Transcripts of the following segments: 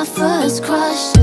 my first crush.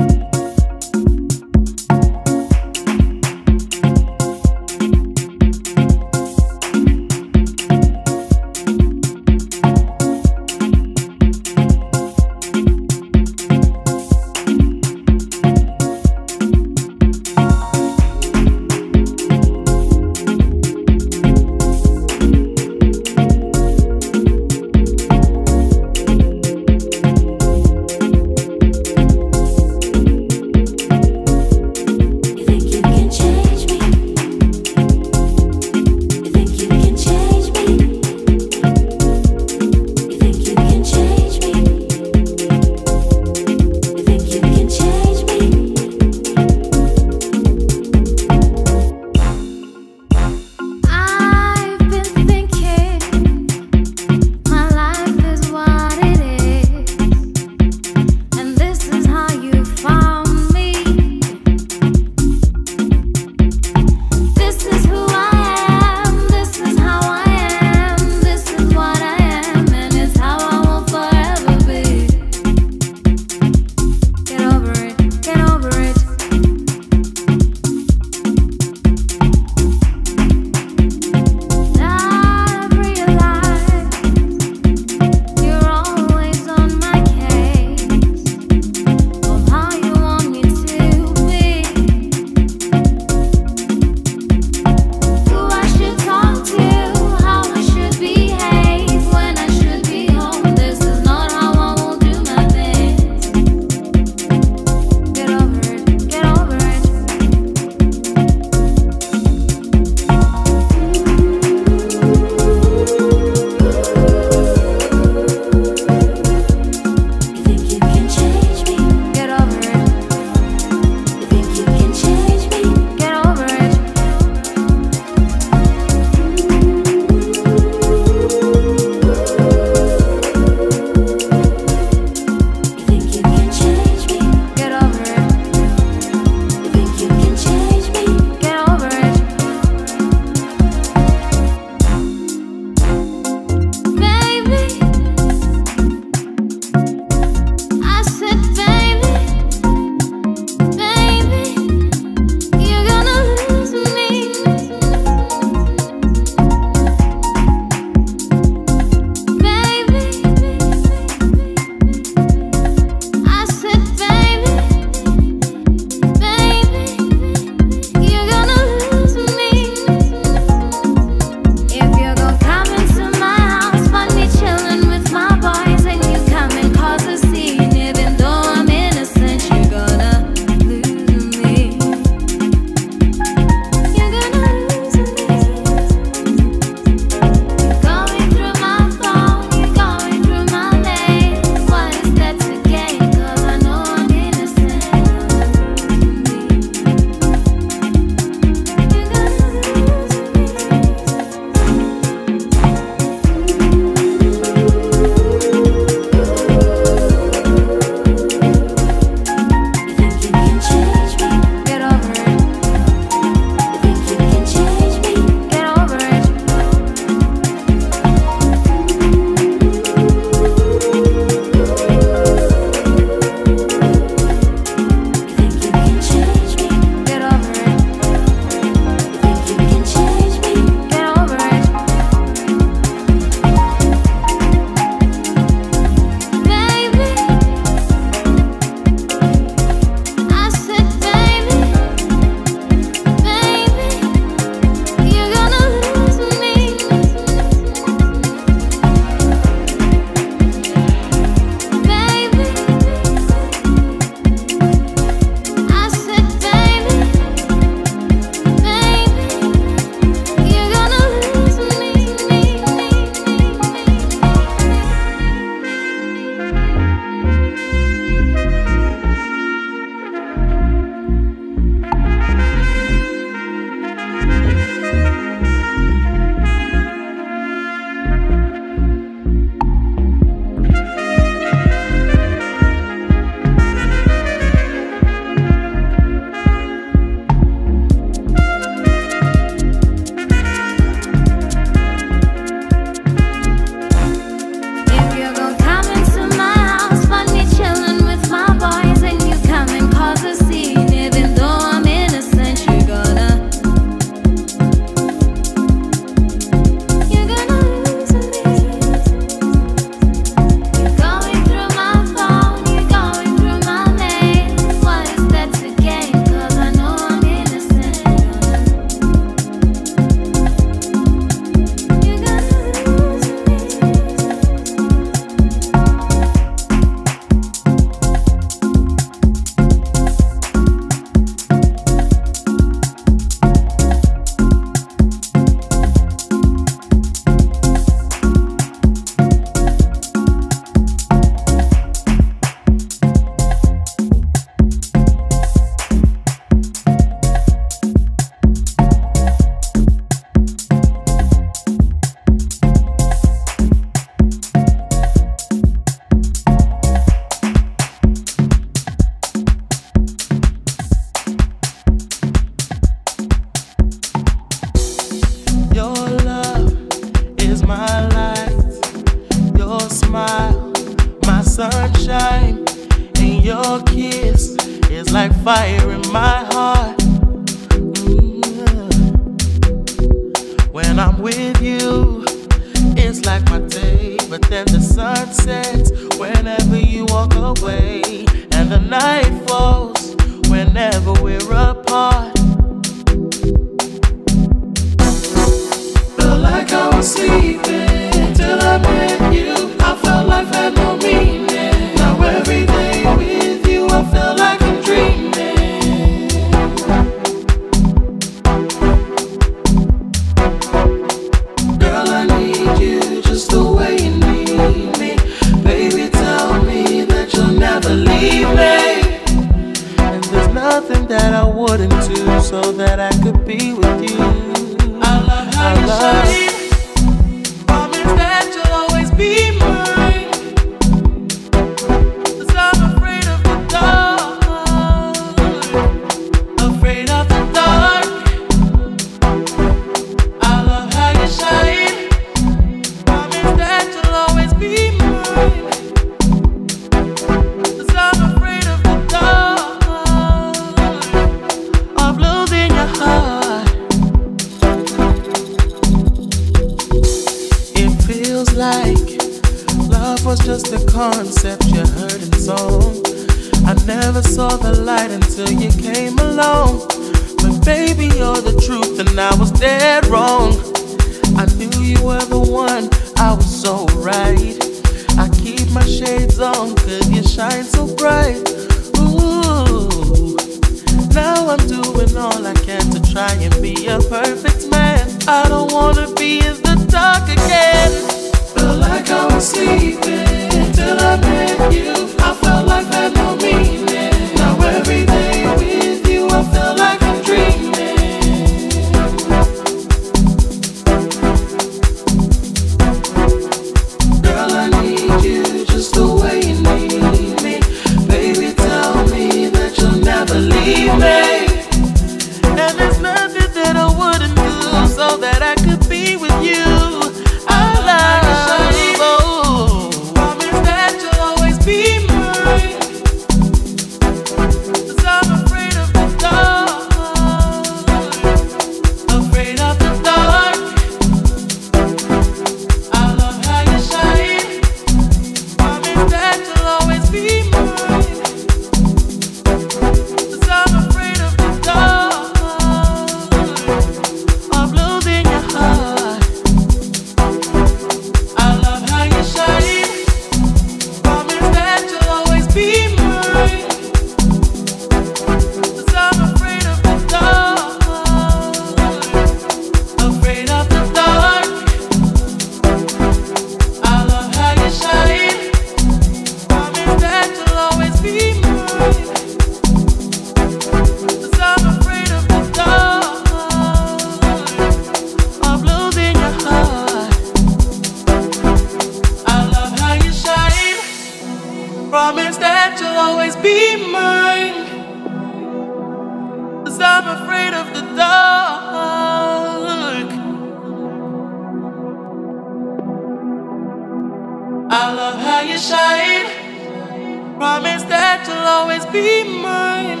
always be mine.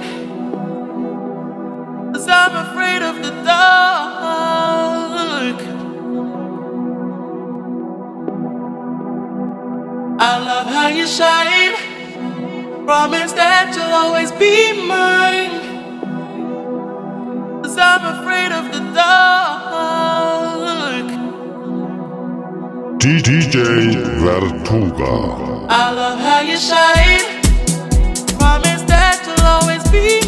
Cause I'm afraid of the dark. I love how you shine. Promise that you'll always be mine. Cause I'm afraid of the dark. DJ Vertuga. I love how you shine be